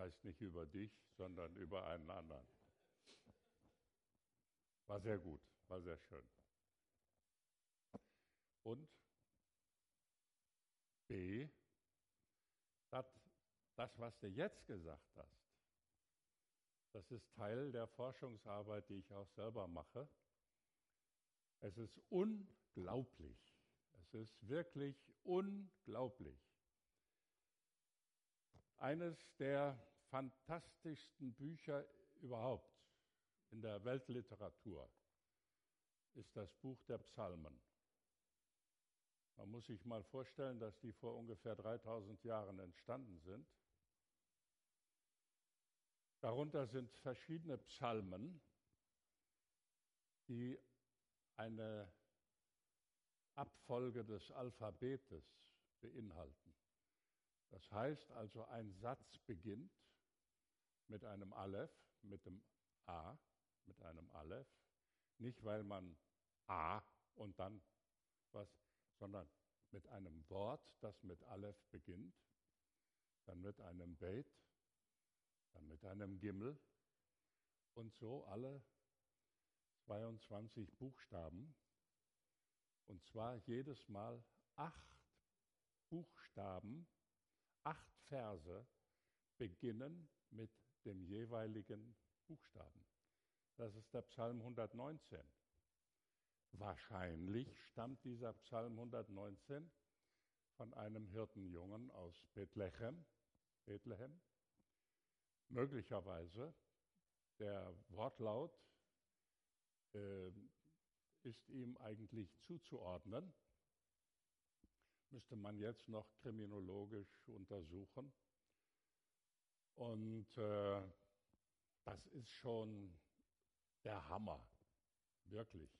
heißt nicht über dich, sondern über einen anderen. War sehr gut, war sehr schön. Und B, das, was du jetzt gesagt hast, das ist Teil der Forschungsarbeit, die ich auch selber mache. Es ist unglaublich. Es ist wirklich unglaublich. Eines der fantastischsten Bücher überhaupt in der Weltliteratur ist das Buch der Psalmen. Man muss sich mal vorstellen, dass die vor ungefähr 3000 Jahren entstanden sind. Darunter sind verschiedene Psalmen, die eine Abfolge des Alphabetes beinhalten. Das heißt also, ein Satz beginnt mit einem Aleph, mit dem A, mit einem Aleph, nicht weil man A und dann was, sondern mit einem Wort, das mit Aleph beginnt, dann mit einem Beit, dann mit einem Gimmel und so alle 22 Buchstaben. Und zwar jedes Mal acht Buchstaben, acht Verse beginnen mit dem jeweiligen Buchstaben. Das ist der Psalm 119. Wahrscheinlich stammt dieser Psalm 119 von einem Hirtenjungen aus Bethlehem. Bethlehem. Möglicherweise der Wortlaut äh, ist ihm eigentlich zuzuordnen. Müsste man jetzt noch kriminologisch untersuchen. Und äh, das ist schon der Hammer, wirklich.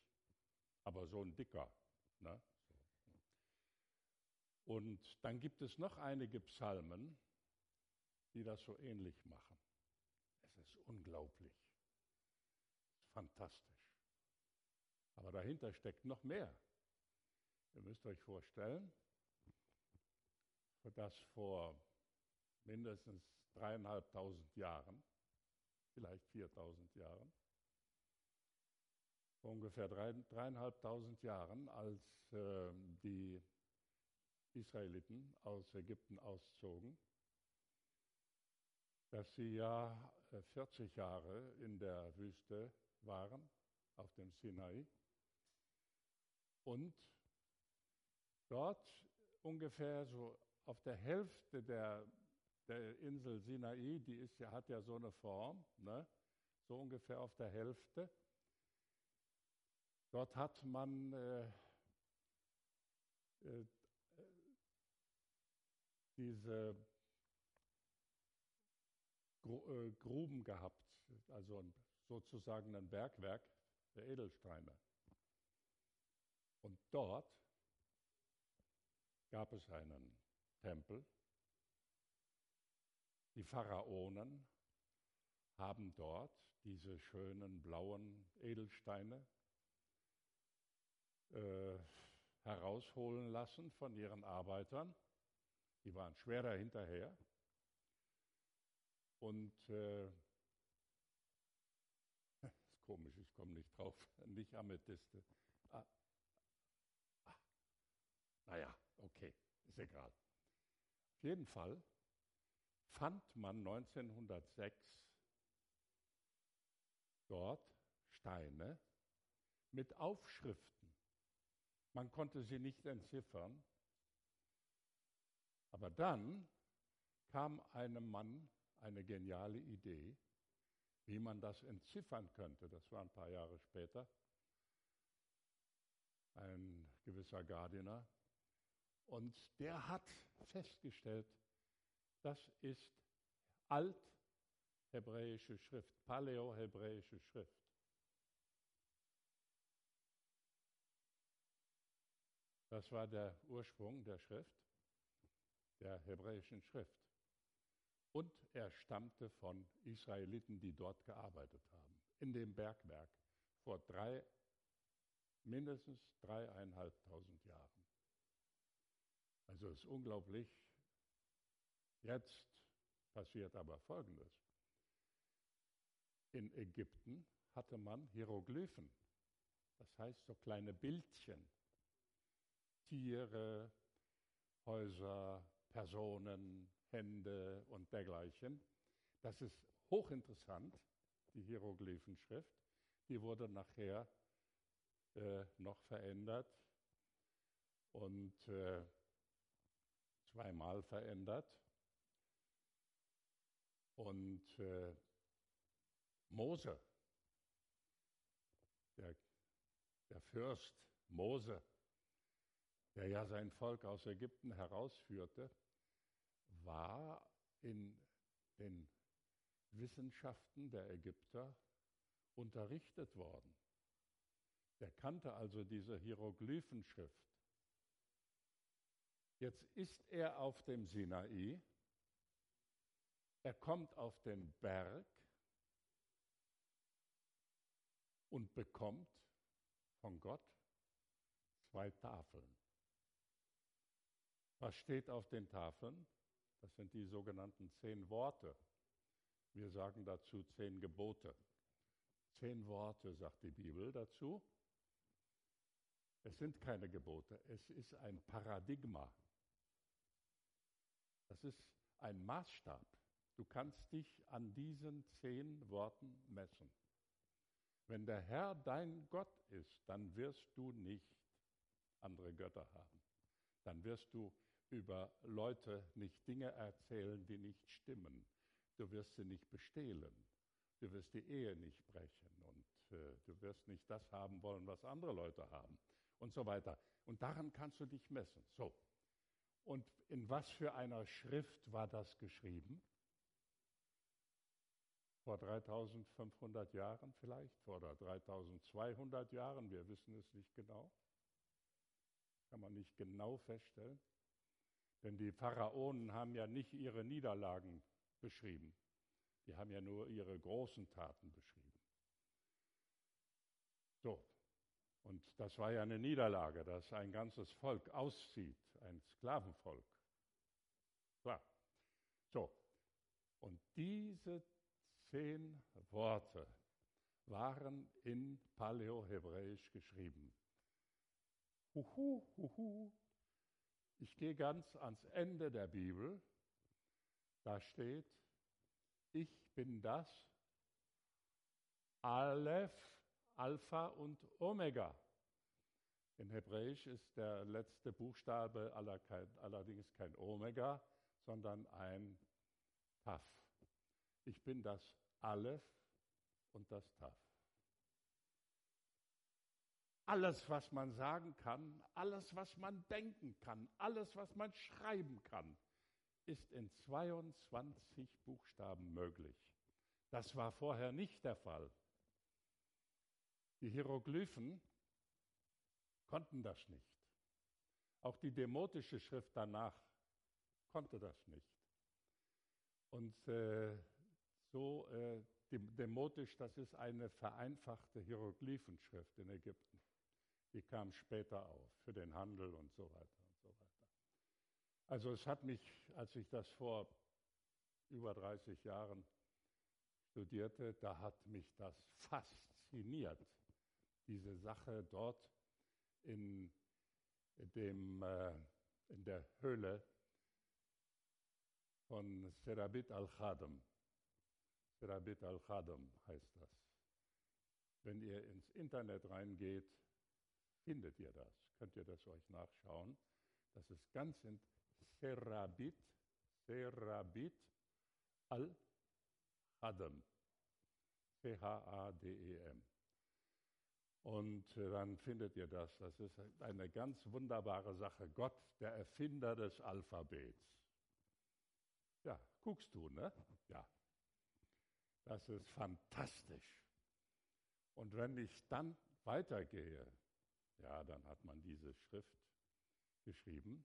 Aber so ein dicker. Ne? Und dann gibt es noch einige Psalmen, die das so ähnlich machen. Es ist unglaublich. Fantastisch. Aber dahinter steckt noch mehr. Ihr müsst euch vorstellen, dass vor mindestens dreieinhalbtausend Jahren, vielleicht viertausend Jahren, vor ungefähr dreieinhalbtausend Jahren, als äh, die Israeliten aus Ägypten auszogen, dass sie ja 40 äh, Jahre in der Wüste waren, auf dem Sinai. Und dort ungefähr so auf der Hälfte der, der Insel Sinai, die ist, hat ja so eine Form, ne? so ungefähr auf der Hälfte, Dort hat man äh, äh, diese äh, Gruben gehabt, also sozusagen ein Bergwerk der Edelsteine. Und dort gab es einen Tempel. Die Pharaonen haben dort diese schönen blauen Edelsteine äh, herausholen lassen von ihren Arbeitern. Die waren schwerer hinterher. Und äh, ist komisch, ich komme nicht drauf, nicht Amethyste. Ah, ah, naja, okay, ist egal. Auf jeden Fall fand man 1906 dort Steine mit Aufschriften. Man konnte sie nicht entziffern. Aber dann kam einem Mann eine geniale Idee, wie man das entziffern könnte. Das war ein paar Jahre später. Ein gewisser Gardiner. Und der hat festgestellt, das ist althebräische Schrift, paläohebräische Schrift. Das war der Ursprung der Schrift, der hebräischen Schrift. Und er stammte von Israeliten, die dort gearbeitet haben, in dem Bergwerk vor drei, mindestens dreieinhalbtausend Jahren. Also es ist unglaublich. Jetzt passiert aber Folgendes. In Ägypten hatte man Hieroglyphen, das heißt so kleine Bildchen, Tiere, Häuser, Personen, Hände und dergleichen. Das ist hochinteressant, die Hieroglyphenschrift. Die wurde nachher äh, noch verändert und äh, zweimal verändert. Und äh, Mose, der, der Fürst Mose, der ja sein Volk aus Ägypten herausführte, war in den Wissenschaften der Ägypter unterrichtet worden. Der kannte also diese Hieroglyphenschrift. Jetzt ist er auf dem Sinai, er kommt auf den Berg und bekommt von Gott zwei Tafeln. Was steht auf den Tafeln? Das sind die sogenannten zehn Worte. Wir sagen dazu zehn Gebote. Zehn Worte, sagt die Bibel dazu. Es sind keine Gebote, es ist ein Paradigma. Das ist ein Maßstab. Du kannst dich an diesen zehn Worten messen. Wenn der Herr dein Gott ist, dann wirst du nicht andere Götter haben. Dann wirst du über Leute nicht Dinge erzählen, die nicht stimmen. Du wirst sie nicht bestehlen. Du wirst die Ehe nicht brechen und äh, du wirst nicht das haben wollen, was andere Leute haben und so weiter. Und daran kannst du dich messen. So. Und in was für einer Schrift war das geschrieben? Vor 3500 Jahren vielleicht, vor 3200 Jahren, wir wissen es nicht genau. Kann man nicht genau feststellen. Denn die Pharaonen haben ja nicht ihre Niederlagen beschrieben. Die haben ja nur ihre großen Taten beschrieben. So, und das war ja eine Niederlage, dass ein ganzes Volk auszieht, ein Sklavenvolk. Klar. So, und diese zehn Worte waren in Paläohebräisch geschrieben. Huhu, huhu, ich gehe ganz ans Ende der Bibel. Da steht, ich bin das Aleph, Alpha und Omega. In Hebräisch ist der letzte Buchstabe allerdings kein Omega, sondern ein Taf. Ich bin das Aleph und das Taf. Alles, was man sagen kann, alles, was man denken kann, alles, was man schreiben kann, ist in 22 Buchstaben möglich. Das war vorher nicht der Fall. Die Hieroglyphen konnten das nicht. Auch die demotische Schrift danach konnte das nicht. Und äh, so, äh, demotisch, das ist eine vereinfachte Hieroglyphenschrift in Ägypten. Die kam später auf für den Handel und so weiter und so weiter. Also es hat mich, als ich das vor über 30 Jahren studierte, da hat mich das fasziniert, diese Sache dort in, dem, äh, in der Höhle von Serabit al-Khadam. Serabit al-Khadam heißt das. Wenn ihr ins Internet reingeht, findet ihr das, könnt ihr das euch nachschauen. Das ist ganz in Serabit, Serabit al-Hadem, C-H-A-D-E-M. Und dann findet ihr das. Das ist eine ganz wunderbare Sache. Gott, der Erfinder des Alphabets. Ja, guckst du, ne? Ja. Das ist fantastisch. Und wenn ich dann weitergehe, ja, dann hat man diese Schrift geschrieben.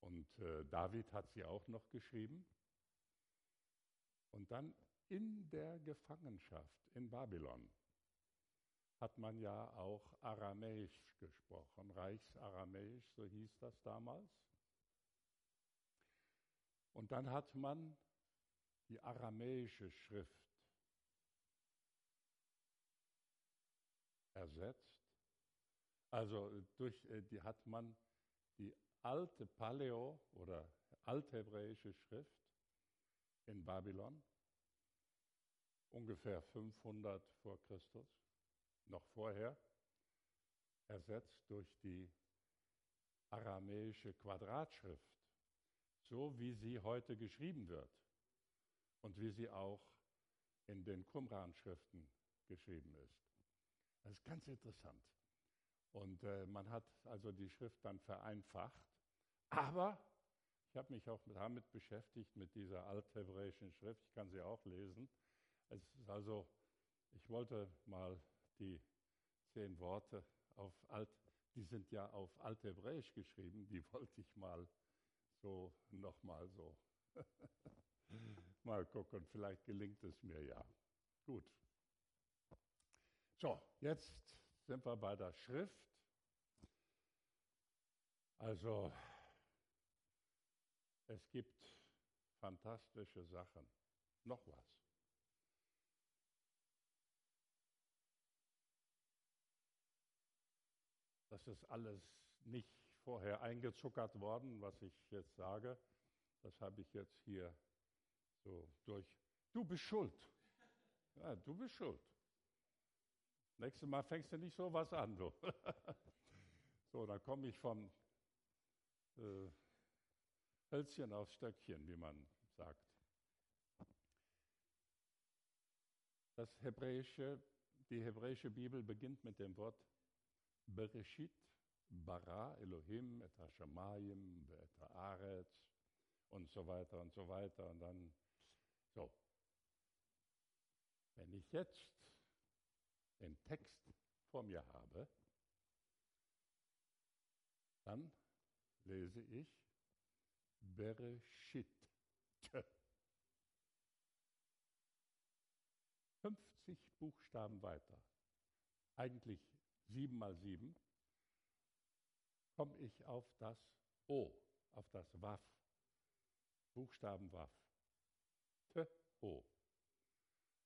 Und äh, David hat sie auch noch geschrieben. Und dann in der Gefangenschaft in Babylon hat man ja auch Aramäisch gesprochen, Reichsaramäisch, so hieß das damals. Und dann hat man die aramäische Schrift ersetzt. Also durch äh, die hat man die alte Paleo oder althebräische Schrift in Babylon, ungefähr 500 vor Christus, noch vorher, ersetzt durch die aramäische Quadratschrift, so wie sie heute geschrieben wird und wie sie auch in den Qumran-Schriften geschrieben ist. Das ist ganz interessant. Und äh, man hat also die Schrift dann vereinfacht. Aber ich habe mich auch damit beschäftigt, mit dieser althebräischen Schrift. Ich kann sie auch lesen. Es ist also, ich wollte mal die zehn Worte auf Alt, die sind ja auf Althebräisch geschrieben, die wollte ich mal so nochmal so mal gucken. Vielleicht gelingt es mir ja. Gut. So, jetzt sind wir bei der Schrift. Also, es gibt fantastische Sachen. Noch was. Das ist alles nicht vorher eingezuckert worden, was ich jetzt sage. Das habe ich jetzt hier so durch. Du bist schuld. Ja, du bist schuld. Nächstes Mal fängst du nicht so was an. Du. so, dann komme ich vom äh, Hölzchen aufs Stöckchen, wie man sagt. Das hebräische, die hebräische Bibel beginnt mit dem Wort Bereshit, Bara, Elohim, et Hashemayim, et Haaretz und so weiter und so weiter. Und dann so. Wenn ich jetzt den Text vor mir habe, dann lese ich Bereshit. 50 Buchstaben weiter, eigentlich sieben mal sieben, komme ich auf das O, auf das Waf, Buchstaben Waf. O.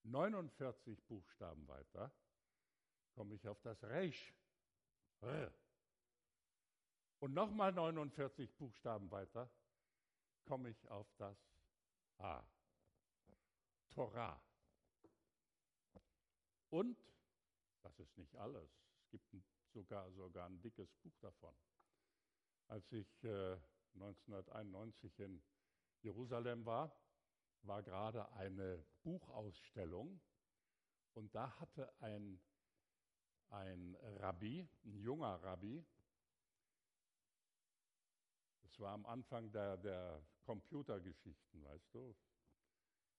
49 Buchstaben weiter komme ich auf das Reich. R. Und nochmal 49 Buchstaben weiter komme ich auf das A. Torah. Und, das ist nicht alles, es gibt sogar, sogar ein dickes Buch davon. Als ich äh, 1991 in Jerusalem war, war gerade eine Buchausstellung und da hatte ein, ein Rabbi, ein junger Rabbi, das war am Anfang der, der Computergeschichten, weißt du,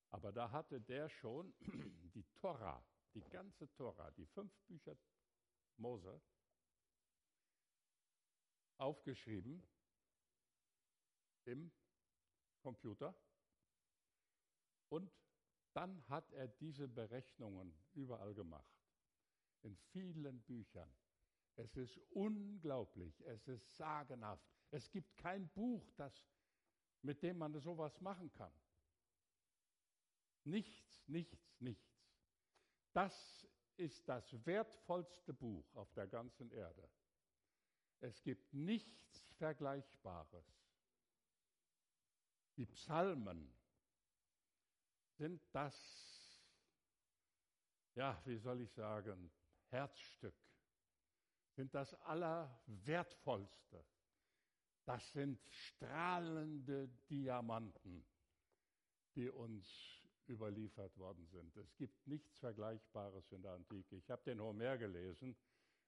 aber da hatte der schon die Tora, die ganze Tora, die fünf Bücher Mose, aufgeschrieben im Computer und dann hat er diese Berechnungen überall gemacht, in vielen Büchern. Es ist unglaublich, es ist sagenhaft. Es gibt kein Buch, das, mit dem man sowas machen kann. Nichts, nichts, nichts. Das ist das wertvollste Buch auf der ganzen Erde. Es gibt nichts Vergleichbares. Die Psalmen sind das, ja, wie soll ich sagen, Herzstück, sind das Allerwertvollste. Das sind strahlende Diamanten, die uns überliefert worden sind. Es gibt nichts Vergleichbares in der Antike. Ich habe den Homer gelesen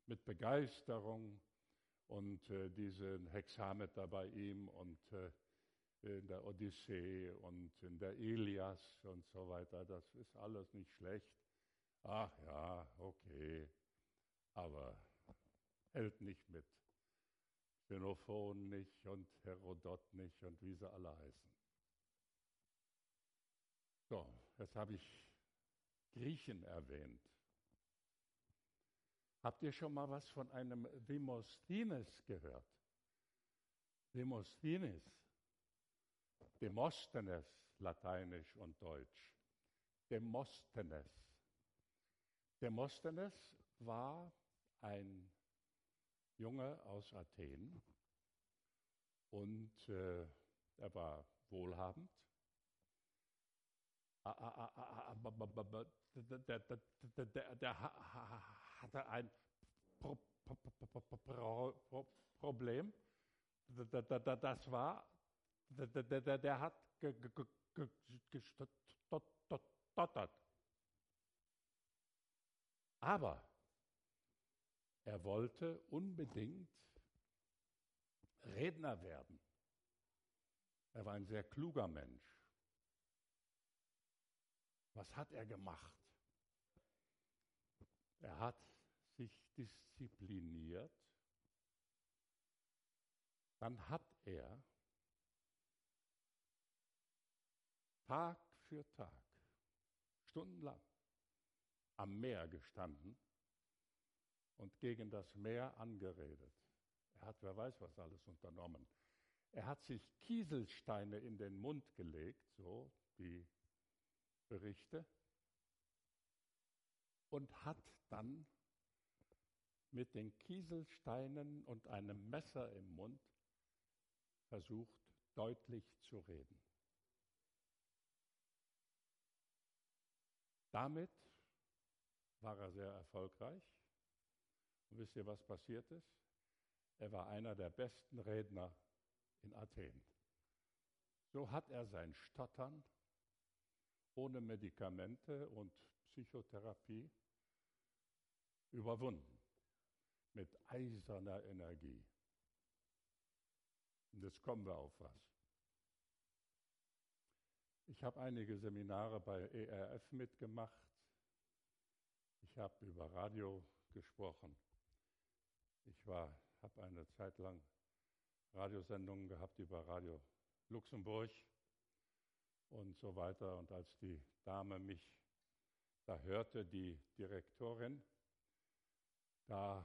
mit Begeisterung und äh, diesen Hexameter bei ihm und äh, in der Odyssee und in der Ilias und so weiter. Das ist alles nicht schlecht. Ach ja, okay, aber hält nicht mit. Xenophon nicht und Herodot nicht und wie sie alle heißen. So, jetzt habe ich Griechen erwähnt. Habt ihr schon mal was von einem Demosthenes gehört? Demosthenes Demosthenes, Lateinisch und Deutsch. Demosthenes. Demosthenes war ein Junge aus Athen und äh, er war wohlhabend. Der, hatte ein Pro Pro Pro Problem. Das war, der hat gestottert. Aber er wollte unbedingt Redner werden. Er war ein sehr kluger Mensch. Was hat er gemacht? Er hat sich diszipliniert. Dann hat er Tag für Tag, stundenlang am Meer gestanden und gegen das Meer angeredet. Er hat, wer weiß, was alles unternommen. Er hat sich Kieselsteine in den Mund gelegt, so die Berichte, und hat dann mit den Kieselsteinen und einem Messer im Mund versucht, deutlich zu reden. Damit war er sehr erfolgreich. Und wisst ihr, was passiert ist? Er war einer der besten Redner in Athen. So hat er sein Stottern ohne Medikamente und Psychotherapie überwunden. Mit eiserner Energie. Und jetzt kommen wir auf was. Ich habe einige Seminare bei ERF mitgemacht. Ich habe über Radio gesprochen. Ich habe eine Zeit lang Radiosendungen gehabt über Radio Luxemburg und so weiter. Und als die Dame mich da hörte, die Direktorin, da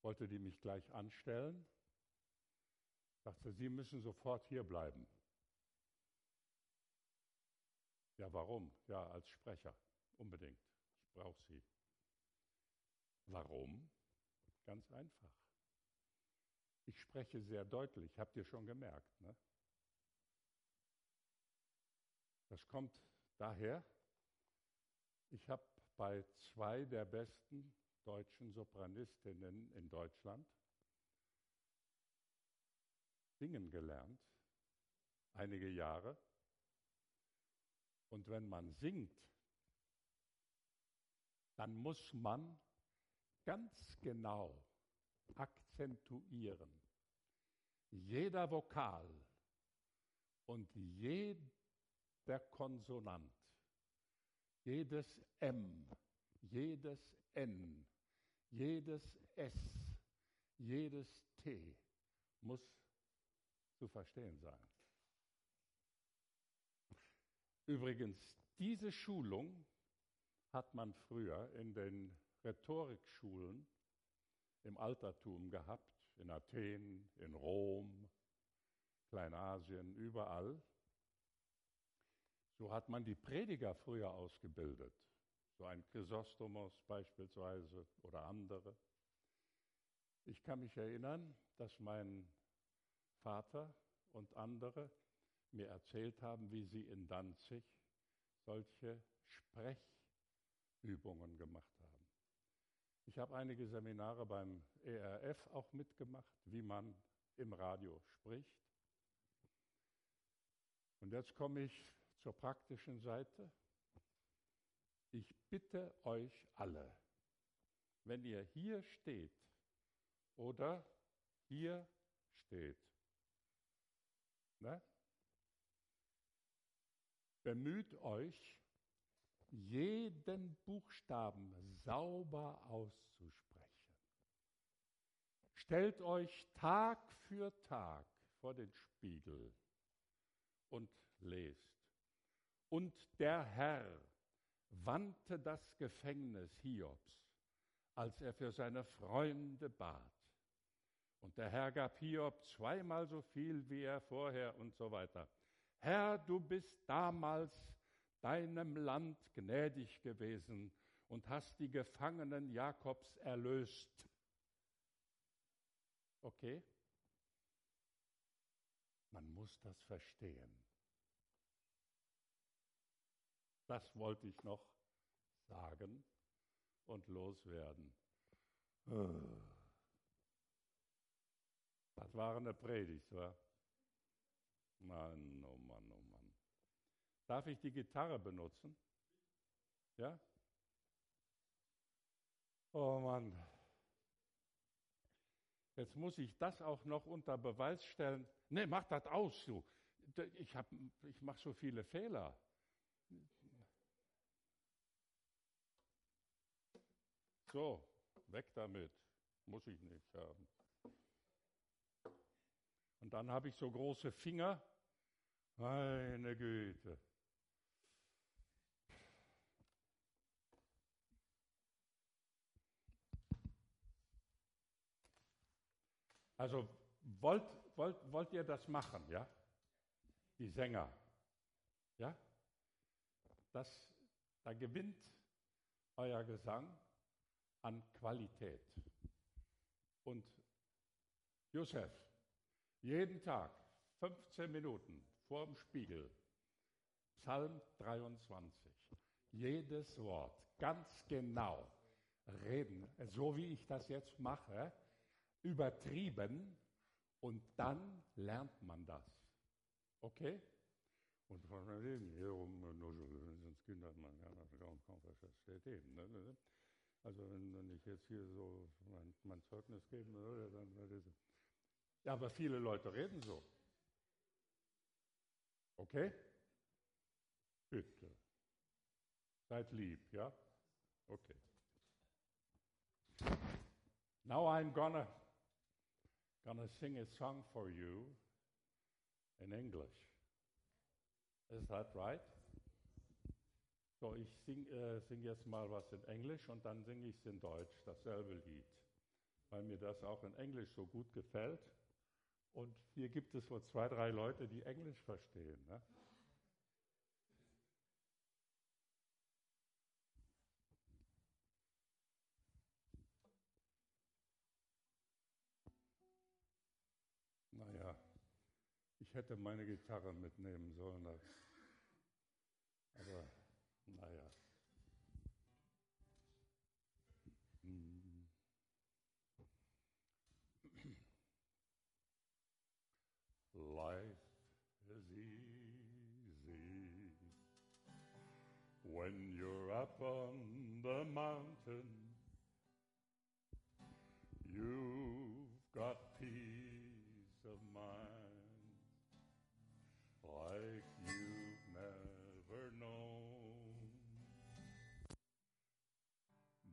wollte die mich gleich anstellen, sagte, Sie müssen sofort hier bleiben. Ja, warum? Ja, als Sprecher, unbedingt. Ich brauche Sie. Warum? Ganz einfach. Ich spreche sehr deutlich, habt ihr schon gemerkt. Ne? Das kommt daher, ich habe bei zwei der besten deutschen Sopranistinnen in Deutschland singen gelernt, einige Jahre. Und wenn man singt, dann muss man ganz genau akzentuieren. Jeder Vokal und jeder Konsonant, jedes M, jedes N, jedes S, jedes T muss zu verstehen sein. Übrigens, diese Schulung hat man früher in den Rhetorikschulen im Altertum gehabt, in Athen, in Rom, Kleinasien, überall. So hat man die Prediger früher ausgebildet, so ein Chrysostomos beispielsweise oder andere. Ich kann mich erinnern, dass mein Vater und andere mir erzählt haben, wie sie in Danzig solche Sprechübungen gemacht haben. Ich habe einige Seminare beim ERF auch mitgemacht, wie man im Radio spricht. Und jetzt komme ich zur praktischen Seite. Ich bitte euch alle, wenn ihr hier steht oder hier steht, ne, bemüht euch, jeden Buchstaben sauber auszusprechen. Stellt euch Tag für Tag vor den Spiegel und lest. Und der Herr wandte das Gefängnis Hiobs, als er für seine Freunde bat. Und der Herr gab Hiob zweimal so viel wie er vorher und so weiter. Herr, du bist damals deinem Land gnädig gewesen und hast die Gefangenen Jakobs erlöst. Okay? Man muss das verstehen. Das wollte ich noch sagen und loswerden. Das war eine Predigt, wa? Mann, oh Mann, oh Mann. Darf ich die Gitarre benutzen? Ja? Oh Mann. Jetzt muss ich das auch noch unter Beweis stellen. Nee, mach das aus, du. Ich, ich mache so viele Fehler. So, weg damit. Muss ich nicht haben. Und dann habe ich so große Finger. Meine Güte. Also wollt, wollt, wollt ihr das machen, ja? Die Sänger, ja? Das, da gewinnt euer Gesang an Qualität. Und Josef, jeden Tag 15 Minuten vor dem Spiegel, Psalm 23, jedes Wort ganz genau reden, so wie ich das jetzt mache, übertrieben und dann lernt man das. Okay? Und von dem hier um, sonst Kinder, man kann das kaum, kaum verstehen. Ne? Also wenn, ich jetzt hier so mein, mein Zeugnis geben würde, dann würde ich. Ja, aber viele Leute reden so. Okay? Bitte. Seid lieb, ja? Okay. Now I'm gonna gonna sing a song for you in English. Is that right? So, ich singe äh, sing jetzt mal was in Englisch und dann singe ich es in Deutsch, dasselbe Lied, weil mir das auch in Englisch so gut gefällt. Und hier gibt es wohl zwei, drei Leute, die Englisch verstehen. Ne? Naja, ich hätte meine Gitarre mitnehmen sollen. Aber naja. Up on the mountain. You've got peace of mind like you've never known.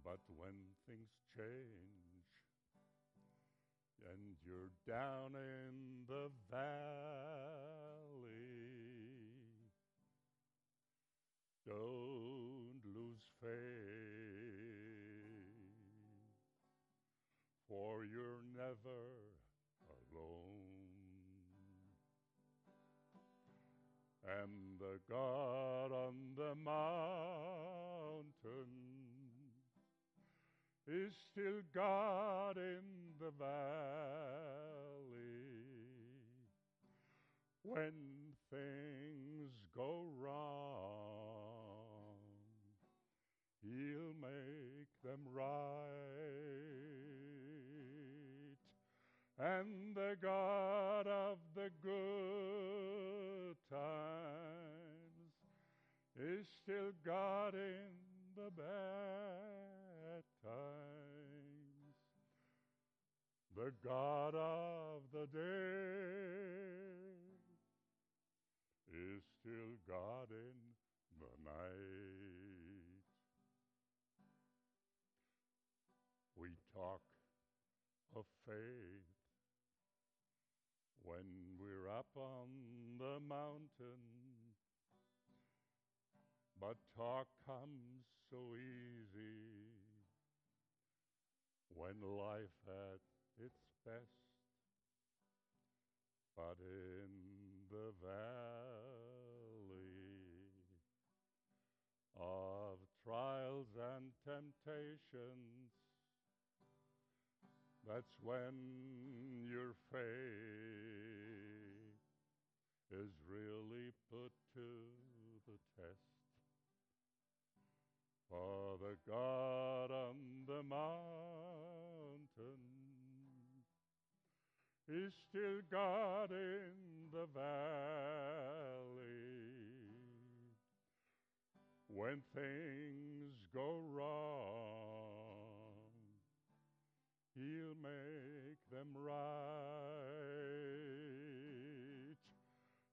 But when things change, and you're down in the valley. Lose faith, for you're never alone. And the God on the mountain is still God in the valley. When things go wrong, He'll make them right. And the God of the good times is still God in the bad times. The God of the day is still God in the night. talk of faith. When we're up on the mountain, but talk comes so easy when life at its best. But in the valley of trials and temptation, that's when your faith is really put to the test. For the God on the mountain is still God in the valley. When things go wrong, He'll make them right.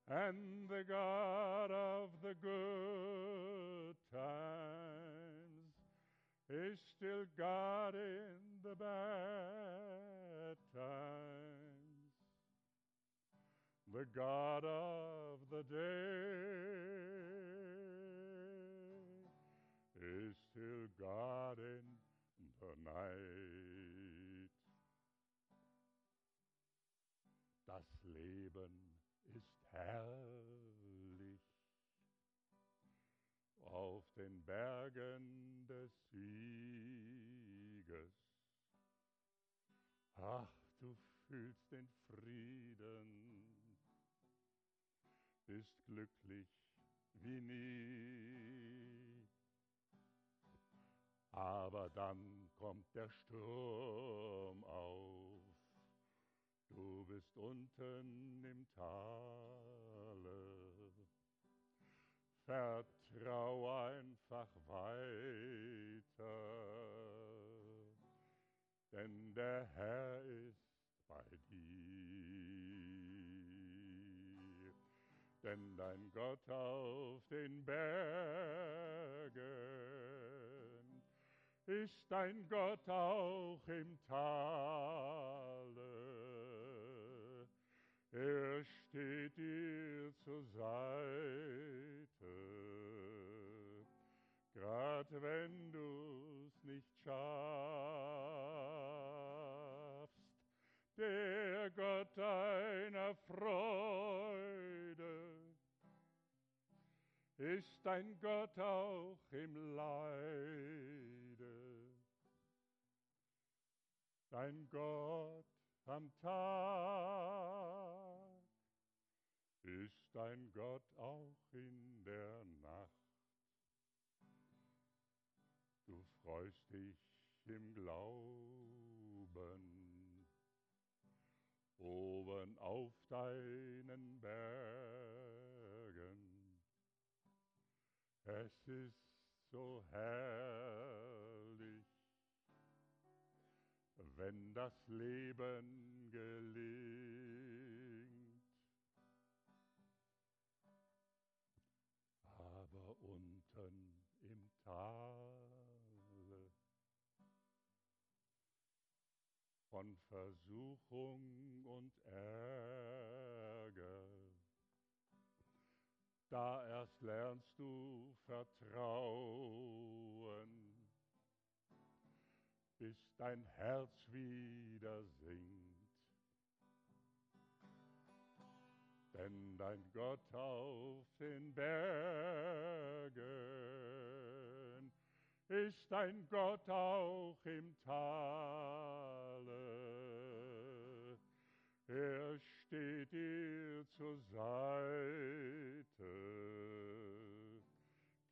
And the God of the good times is still God in the bad times. The God of the day is still God in the night. Herrlich auf den Bergen des Sieges. Ach, du fühlst den Frieden, bist glücklich wie nie. Aber dann kommt der Sturm auf, bist unten im Tale. Vertrau einfach weiter, denn der Herr ist bei dir. Denn dein Gott auf den Bergen ist dein Gott auch im Tale. Er steht dir zur Seite, grad wenn du's nicht schaffst. Der Gott deiner Freude ist dein Gott auch im Leide. Dein Gott am Tag ist dein Gott auch in der Nacht. Du freust dich im Glauben oben auf deinen Bergen. Es ist so herrlich, wenn das Leben gelingt. Aber unten im Tale von Versuchung und Ärger, da erst lernst du vertrauen bis dein Herz wieder singt. Denn dein Gott auf den Bergen ist dein Gott auch im Tale. Er steht dir zur Seite,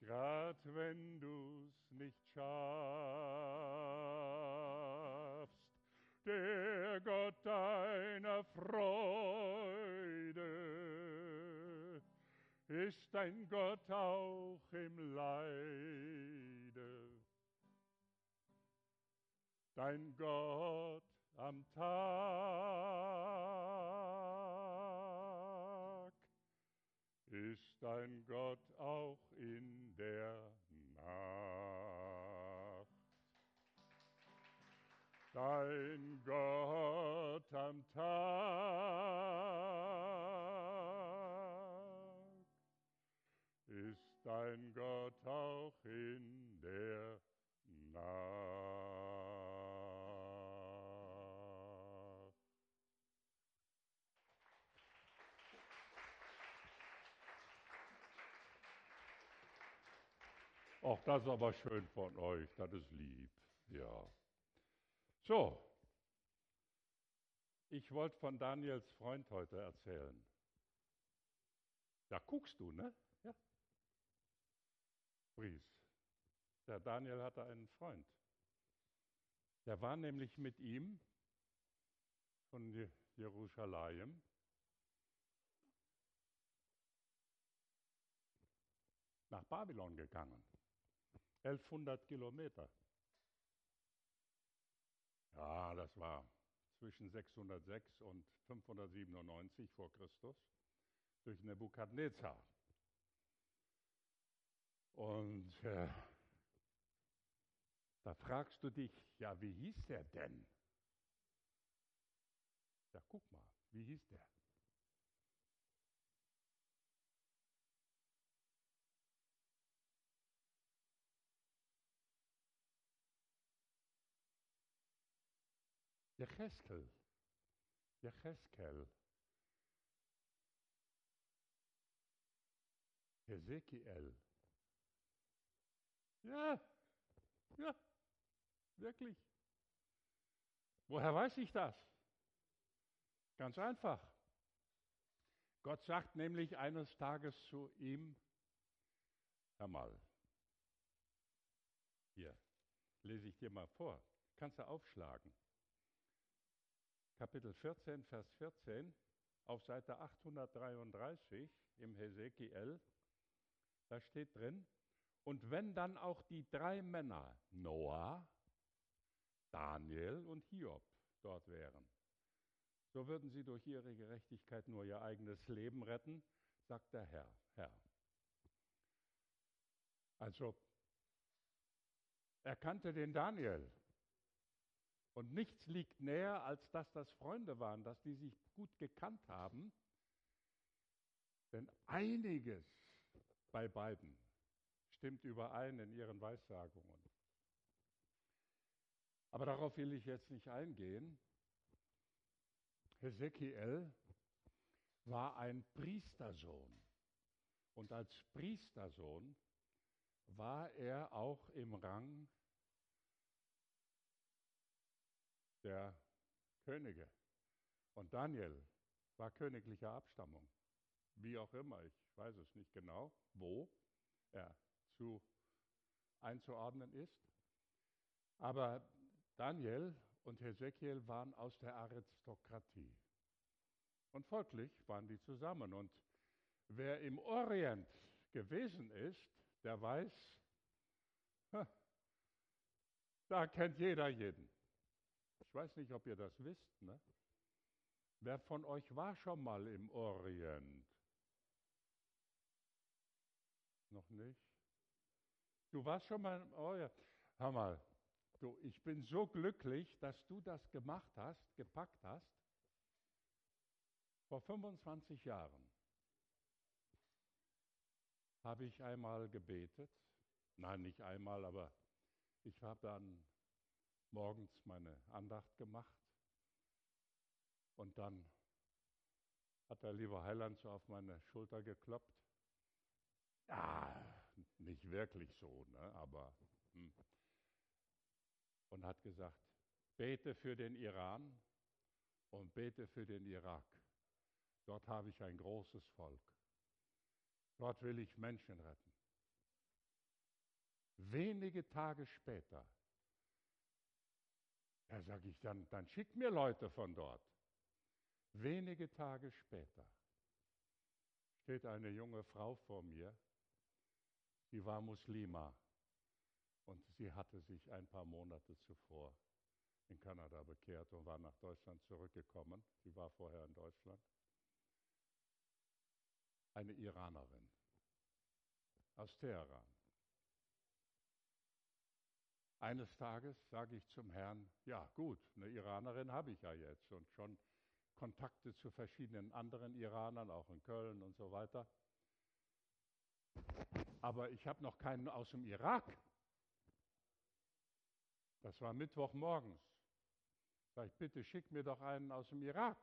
grad wenn du's nicht schaffst. Der Gott deiner Freude ist dein Gott auch im Leide. Dein Gott am Tag ist dein Gott auch in der Nacht. Dein Gott am Tag ist dein Gott auch in der Nacht. Auch das ist aber schön von euch, das ist lieb. Ja. So, ich wollte von Daniels Freund heute erzählen. Da guckst du, ne? Ja. Bries. Der Daniel hatte einen Freund. Der war nämlich mit ihm von Jerusalem nach Babylon gegangen. 1100 Kilometer. Ja, das war zwischen 606 und 597 vor Christus durch Nebukadnezar. Und äh, da fragst du dich, ja, wie hieß der denn? Ja, guck mal, wie hieß der? Jecheskel. Jecheskel. Ezekiel. Ja, ja, wirklich. Woher weiß ich das? Ganz einfach. Gott sagt nämlich eines Tages zu ihm, hör mal, hier, lese ich dir mal vor, kannst du aufschlagen. Kapitel 14, Vers 14, auf Seite 833 im Hesekiel, da steht drin, und wenn dann auch die drei Männer, Noah, Daniel und Hiob, dort wären, so würden sie durch ihre Gerechtigkeit nur ihr eigenes Leben retten, sagt der Herr. Herr. Also, er kannte den Daniel. Und nichts liegt näher, als dass das Freunde waren, dass die sich gut gekannt haben. Denn einiges bei beiden stimmt überein in ihren Weissagungen. Aber darauf will ich jetzt nicht eingehen. Hesekiel war ein Priestersohn. Und als Priestersohn war er auch im Rang der Könige. Und Daniel war königlicher Abstammung. Wie auch immer, ich weiß es nicht genau, wo er zu einzuordnen ist. Aber Daniel und Hesekiel waren aus der Aristokratie. Und folglich waren die zusammen. Und wer im Orient gewesen ist, der weiß, da kennt jeder jeden. Ich weiß nicht, ob ihr das wisst. Ne? Wer von euch war schon mal im Orient? Noch nicht? Du warst schon mal im Orient. Hör mal, Du, ich bin so glücklich, dass du das gemacht hast, gepackt hast. Vor 25 Jahren habe ich einmal gebetet. Nein, nicht einmal, aber ich habe dann morgens meine Andacht gemacht. Und dann hat der liebe Heiland so auf meine Schulter gekloppt. Ja, nicht wirklich so, ne? aber hm und hat gesagt, bete für den Iran und bete für den Irak. Dort habe ich ein großes Volk. Dort will ich Menschen retten. Wenige Tage später, da sage ich dann, dann schick mir Leute von dort. Wenige Tage später steht eine junge Frau vor mir, sie war Muslima und sie hatte sich ein paar Monate zuvor in Kanada bekehrt und war nach Deutschland zurückgekommen. Sie war vorher in Deutschland. Eine Iranerin aus Teheran. Eines Tages sage ich zum Herrn, ja gut, eine Iranerin habe ich ja jetzt und schon Kontakte zu verschiedenen anderen Iranern, auch in Köln und so weiter. Aber ich habe noch keinen aus dem Irak. Das war Mittwochmorgens. Sag ich, bitte schick mir doch einen aus dem Irak.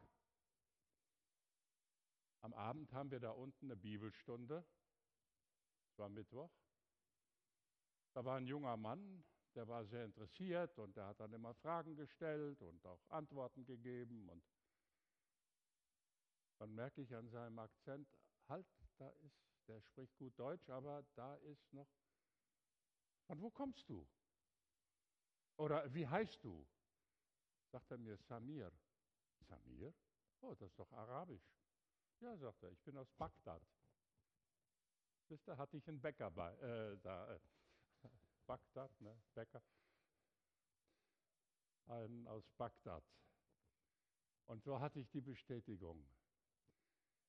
Am Abend haben wir da unten eine Bibelstunde. Es war Mittwoch. Da war ein junger Mann, der war sehr interessiert und der hat dann immer Fragen gestellt und auch Antworten gegeben. Und dann merke ich an seinem Akzent, halt, da ist, der spricht gut Deutsch, aber da ist noch, von wo kommst du? Oder wie heißt du? Sagt er mir, Samir. Samir? Oh, das ist doch arabisch. Ja, sagt er, ich bin aus Bagdad. Wisst ihr, hatte ich einen Bäcker bei, äh, da, äh, Bagdad, ne, Bäcker. Einen aus Bagdad. Und so hatte ich die Bestätigung.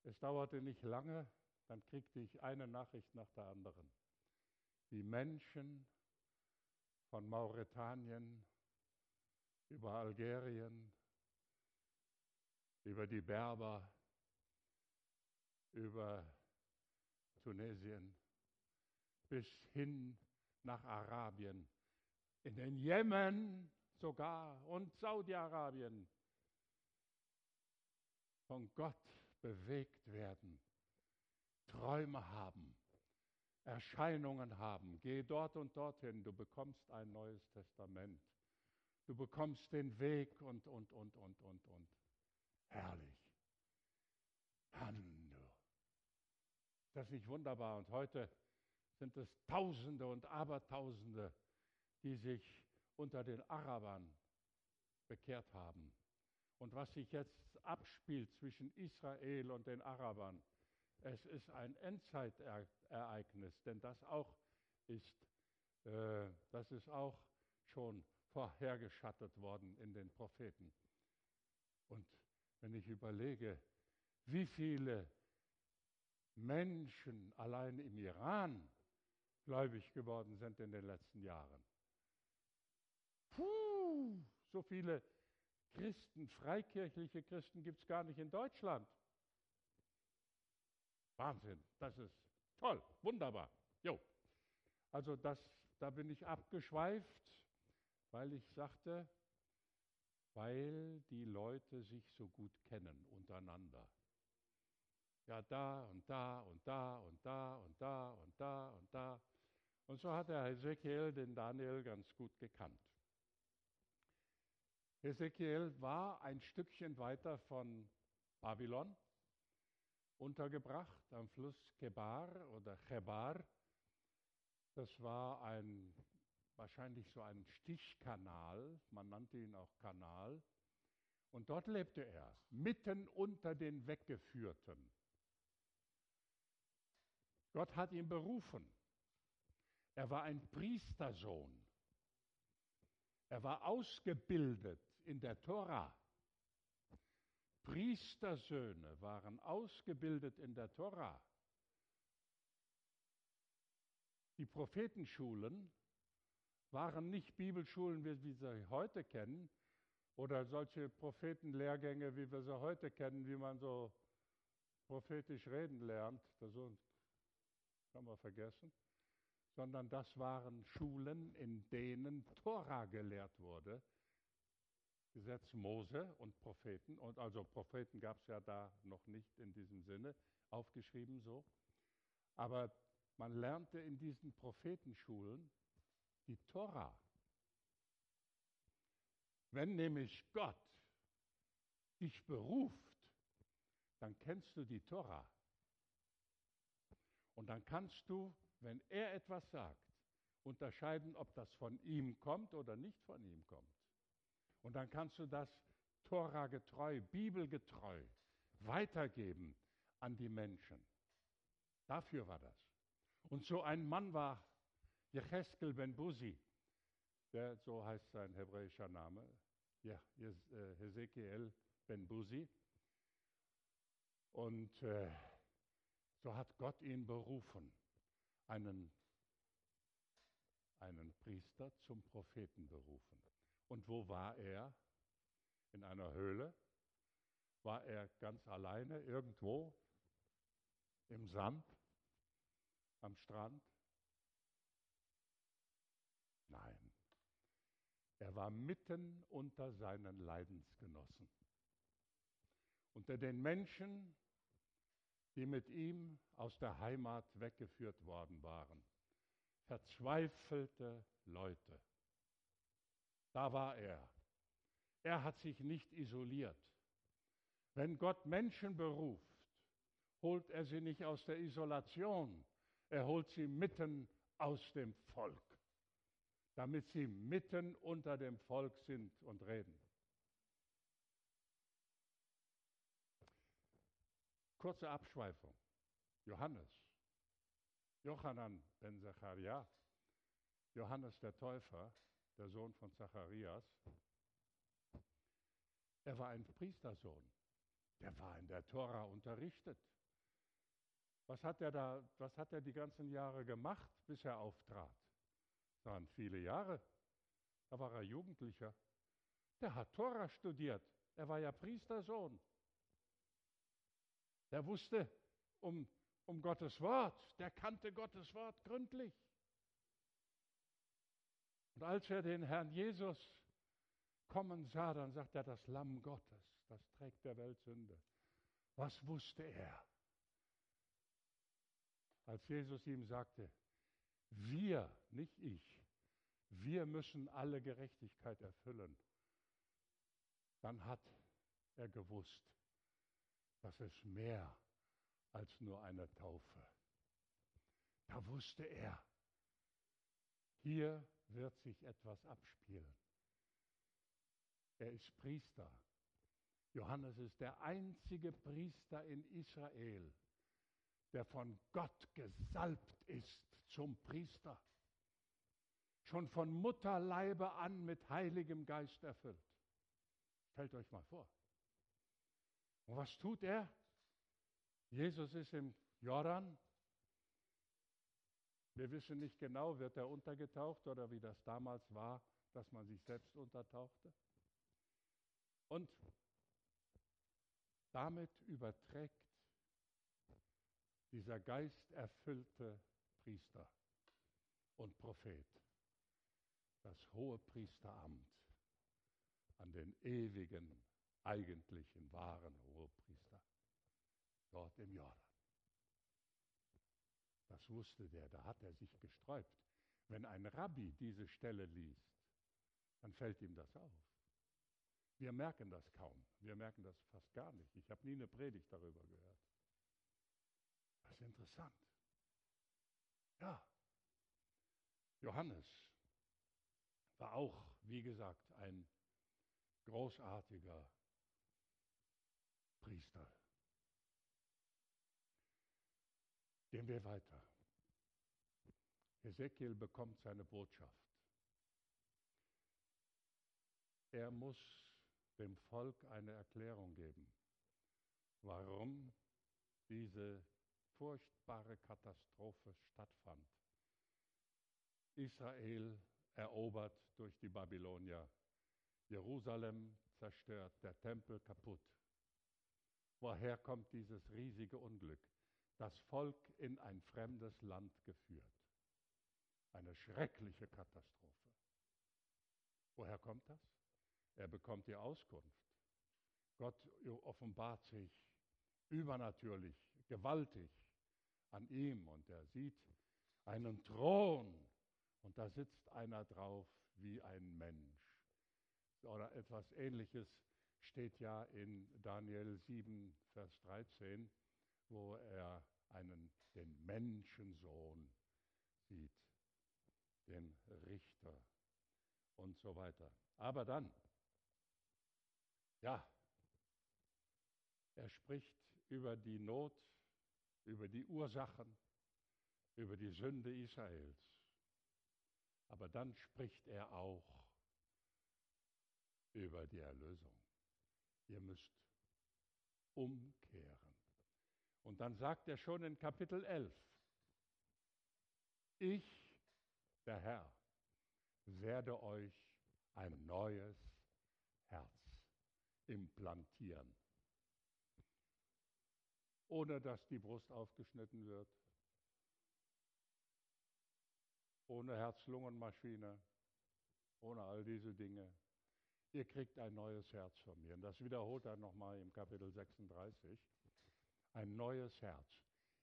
Es dauerte nicht lange, dann kriegte ich eine Nachricht nach der anderen. Die Menschen von Mauretanien über Algerien, über die Berber, über Tunesien bis hin nach Arabien, in den Jemen sogar und Saudi-Arabien von Gott bewegt werden, Träume haben, Erscheinungen haben. Geh dort und dorthin, du bekommst ein neues Testament. Du bekommst den Weg und, und, und, und, und, und. Herrlich. Halleluja. Das ist nicht wunderbar. Und heute sind es Tausende und Abertausende, die sich unter den Arabern bekehrt haben. Und was sich jetzt abspielt zwischen Israel und den Arabern, es ist ein Endzeitereignis, denn das auch ist, äh, das ist auch schon vorhergeschattet worden in den Propheten. Und wenn ich überlege, wie viele Menschen allein im Iran gläubig geworden sind in den letzten Jahren. Puh, so viele Christen, freikirchliche Christen gibt es gar nicht in Deutschland. Wahnsinn, das ist toll, wunderbar. Jo. Also das, da bin ich abgeschweift, weil ich sagte, weil die Leute sich so gut kennen untereinander. Ja, da und da und da und da und da und da und da. Und so hat der Hesekiel den Daniel ganz gut gekannt. Hesekiel war ein Stückchen weiter von Babylon untergebracht am Fluss Kebar oder Chebar. Das war ein, wahrscheinlich so ein Stichkanal, man nannte ihn auch Kanal. Und dort lebte er, mitten unter den Weggeführten. Gott hat ihn berufen. Er war ein Priestersohn. Er war ausgebildet in der Tora. Priestersöhne waren ausgebildet in der Tora. Die Prophetenschulen waren nicht Bibelschulen, wie wir sie heute kennen, oder solche Prophetenlehrgänge, wie wir sie heute kennen, wie man so prophetisch reden lernt. Das kann man vergessen. Sondern das waren Schulen, in denen Tora gelehrt wurde. Gesetz Mose und Propheten. Und also Propheten gab es ja da noch nicht in diesem Sinne, aufgeschrieben so. Aber man lernte in diesen Prophetenschulen die Tora. Wenn nämlich Gott dich beruft, dann kennst du die Tora. Und dann kannst du, wenn er etwas sagt, unterscheiden, ob das von ihm kommt oder nicht von ihm kommt. Und dann kannst du das Tora-getreu, bibelgetreu weitergeben an die Menschen. Dafür war das. Und so ein Mann war Jecheskel ben Buzi, der, so heißt sein hebräischer Name, ja, äh, Hesekiel ben Buzi. Und äh, so hat Gott ihn berufen, einen, einen Priester zum Propheten berufen. Und wo war er? In einer Höhle? War er ganz alleine irgendwo im Sand, am Strand? Nein. Er war mitten unter seinen Leidensgenossen. Unter den Menschen, die mit ihm aus der Heimat weggeführt worden waren. verzweifelte Leute. Da war er. Er hat sich nicht isoliert. Wenn Gott Menschen beruft, holt er sie nicht aus der Isolation, er holt sie mitten aus dem Volk, damit sie mitten unter dem Volk sind und reden. Kurze Abschweifung. Johannes, Johannan ben Zachariah, Johannes der Täufer, der Sohn von Zacharias, er war ein Priestersohn. Der war in der Tora unterrichtet. Was hat er da, was hat er die ganzen Jahre gemacht, bis er auftrat? Das waren viele Jahre. Da war er Jugendlicher. Der hat Tora studiert. Er war ja Priestersohn. Der wusste um, um Gottes Wort. Der kannte Gottes Wort gründlich. Und als er den Herrn Jesus kommen sah, dann sagt er, das Lamm Gottes, das trägt der Welt Sünde. Was wusste er? Als Jesus ihm sagte, wir, nicht ich, wir müssen alle Gerechtigkeit erfüllen, dann hat er gewusst, dass es mehr als nur eine Taufe. Da wusste er, hier wird sich etwas abspielen. Er ist Priester. Johannes ist der einzige Priester in Israel, der von Gott gesalbt ist zum Priester. Schon von Mutterleibe an mit Heiligem Geist erfüllt. Stellt euch mal vor. Und was tut er? Jesus ist im Jordan. Wir wissen nicht genau, wird er untergetaucht oder wie das damals war, dass man sich selbst untertauchte. Und damit überträgt dieser geisterfüllte Priester und Prophet das hohe Priesteramt an den ewigen, eigentlichen, wahren Hohepriester dort im Jordan. Das wusste der, da hat er sich gesträubt. Wenn ein Rabbi diese Stelle liest, dann fällt ihm das auf. Wir merken das kaum. Wir merken das fast gar nicht. Ich habe nie eine Predigt darüber gehört. Das ist interessant. Ja. Johannes war auch, wie gesagt, ein großartiger Priester. Gehen wir weiter. Ezekiel bekommt seine Botschaft. Er muss dem Volk eine Erklärung geben, warum diese furchtbare Katastrophe stattfand. Israel erobert durch die Babylonier, Jerusalem zerstört, der Tempel kaputt. Woher kommt dieses riesige Unglück? Das Volk in ein fremdes Land geführt. Eine schreckliche Katastrophe. Woher kommt das? Er bekommt die Auskunft. Gott offenbart sich übernatürlich, gewaltig an ihm und er sieht einen Thron und da sitzt einer drauf wie ein Mensch. Oder etwas Ähnliches steht ja in Daniel 7, Vers 13, wo er einen, den Menschensohn sieht, den Richter und so weiter. Aber dann ja, er spricht über die Not, über die Ursachen, über die Sünde Israels. Aber dann spricht er auch über die Erlösung. Ihr müsst umkehren. Und dann sagt er schon in Kapitel 11, ich, der Herr, werde euch ein neues Herz implantieren, ohne dass die Brust aufgeschnitten wird, ohne Herz-Lungen-Maschine, ohne all diese Dinge. Ihr kriegt ein neues Herz von mir. Und das wiederholt er nochmal im Kapitel 36. Ein neues Herz.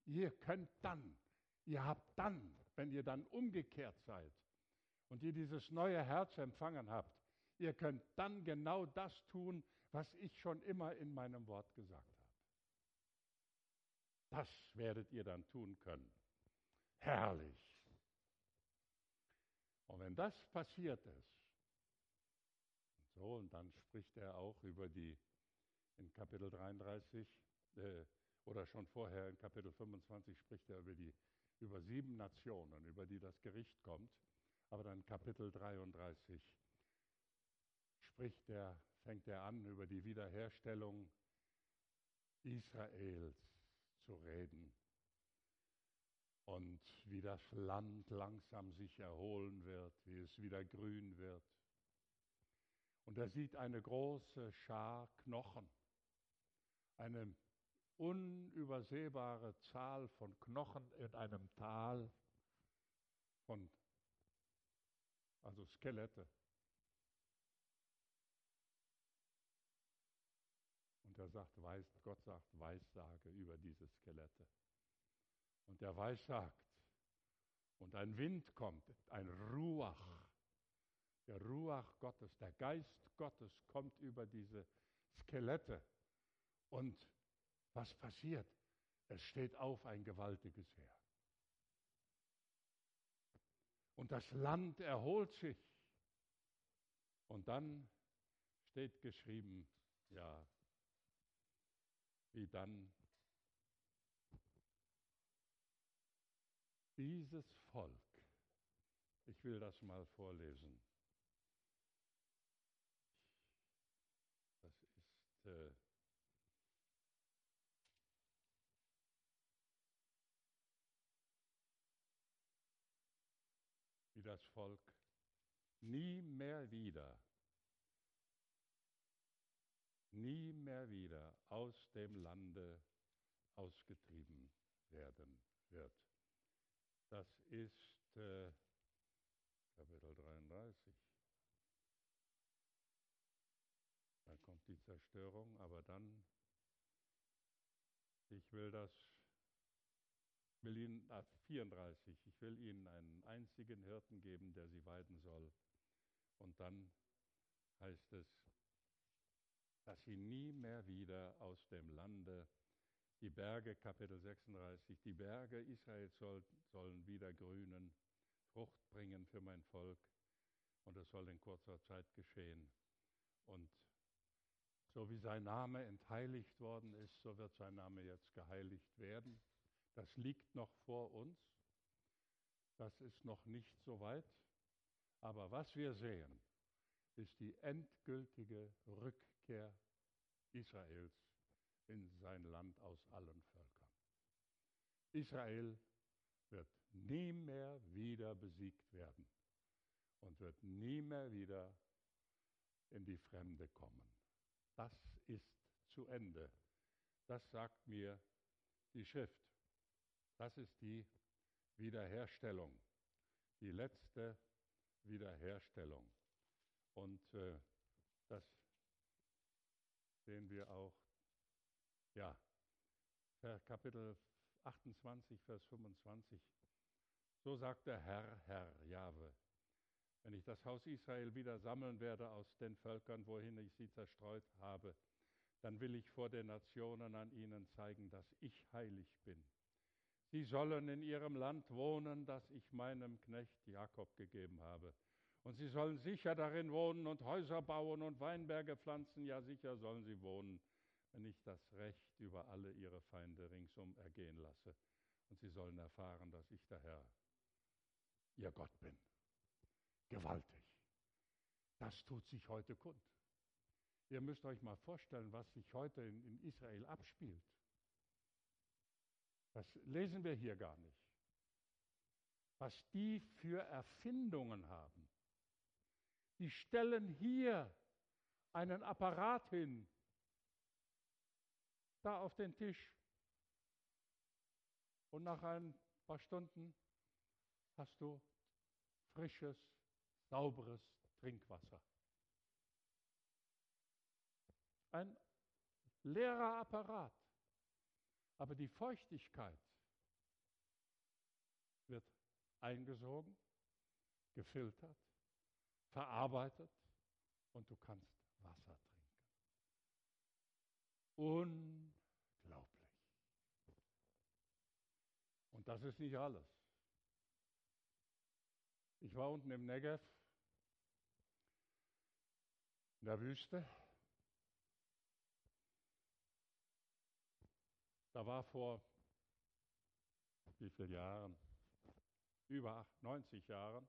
Ihr könnt dann, ihr habt dann wenn ihr dann umgekehrt seid und ihr dieses neue Herz empfangen habt, ihr könnt dann genau das tun, was ich schon immer in meinem Wort gesagt habe. Das werdet ihr dann tun können. Herrlich. Und wenn das passiert ist, so, und dann spricht er auch über die, in Kapitel 33, äh, oder schon vorher in Kapitel 25 spricht er über die, über sieben Nationen, über die das Gericht kommt. Aber dann Kapitel 33 spricht er, fängt er an, über die Wiederherstellung Israels zu reden und wie das Land langsam sich erholen wird, wie es wieder grün wird. Und er sieht eine große Schar Knochen, eine unübersehbare Zahl von Knochen in einem Tal von, also Skelette. Und er sagt, weiß, Gott sagt, Weissage über diese Skelette. Und der Weissagt. Und ein Wind kommt, ein Ruach. Der Ruach Gottes, der Geist Gottes kommt über diese Skelette. Und was passiert? Es steht auf ein gewaltiges Heer. Und das Land erholt sich. Und dann steht geschrieben, ja, wie dann dieses Volk, ich will das mal vorlesen, das ist äh, wie das Volk nie mehr wieder nie mehr wieder aus dem Lande ausgetrieben werden wird. Das ist äh, Kapitel 33. die Zerstörung, aber dann, ich will das, will Ihnen, ah, 34, ich will Ihnen einen einzigen Hirten geben, der Sie weiden soll. Und dann heißt es, dass sie nie mehr wieder aus dem Lande, die Berge, Kapitel 36, die Berge Israels soll, sollen wieder grünen, Frucht bringen für mein Volk und es soll in kurzer Zeit geschehen. Und so wie sein Name entheiligt worden ist, so wird sein Name jetzt geheiligt werden. Das liegt noch vor uns. Das ist noch nicht so weit. Aber was wir sehen, ist die endgültige Rückkehr Israels in sein Land aus allen Völkern. Israel wird nie mehr wieder besiegt werden und wird nie mehr wieder in die Fremde kommen. Das ist zu Ende. Das sagt mir die Schrift. Das ist die Wiederherstellung, die letzte Wiederherstellung. Und äh, das sehen wir auch, ja, Kapitel 28, Vers 25. So sagt der Herr, Herr, Jahwe, wenn ich das Haus Israel wieder sammeln werde aus den Völkern, wohin ich sie zerstreut habe, dann will ich vor den Nationen an ihnen zeigen, dass ich heilig bin. Sie sollen in ihrem Land wohnen, das ich meinem Knecht Jakob gegeben habe. Und sie sollen sicher darin wohnen und Häuser bauen und Weinberge pflanzen. Ja, sicher sollen sie wohnen, wenn ich das Recht über alle ihre Feinde ringsum ergehen lasse. Und sie sollen erfahren, dass ich der Herr, ihr Gott bin. Gewaltig. Das tut sich heute kund. Ihr müsst euch mal vorstellen, was sich heute in, in Israel abspielt. Das lesen wir hier gar nicht. Was die für Erfindungen haben die stellen hier einen Apparat hin, da auf den Tisch. Und nach ein paar Stunden hast du frisches, sauberes Trinkwasser. Ein leerer Apparat. Aber die Feuchtigkeit wird eingesogen, gefiltert, verarbeitet und du kannst Wasser trinken. Unglaublich. Und das ist nicht alles. Ich war unten im Negev, in der Wüste. Da war vor wie vielen Jahren? Über 90 Jahren.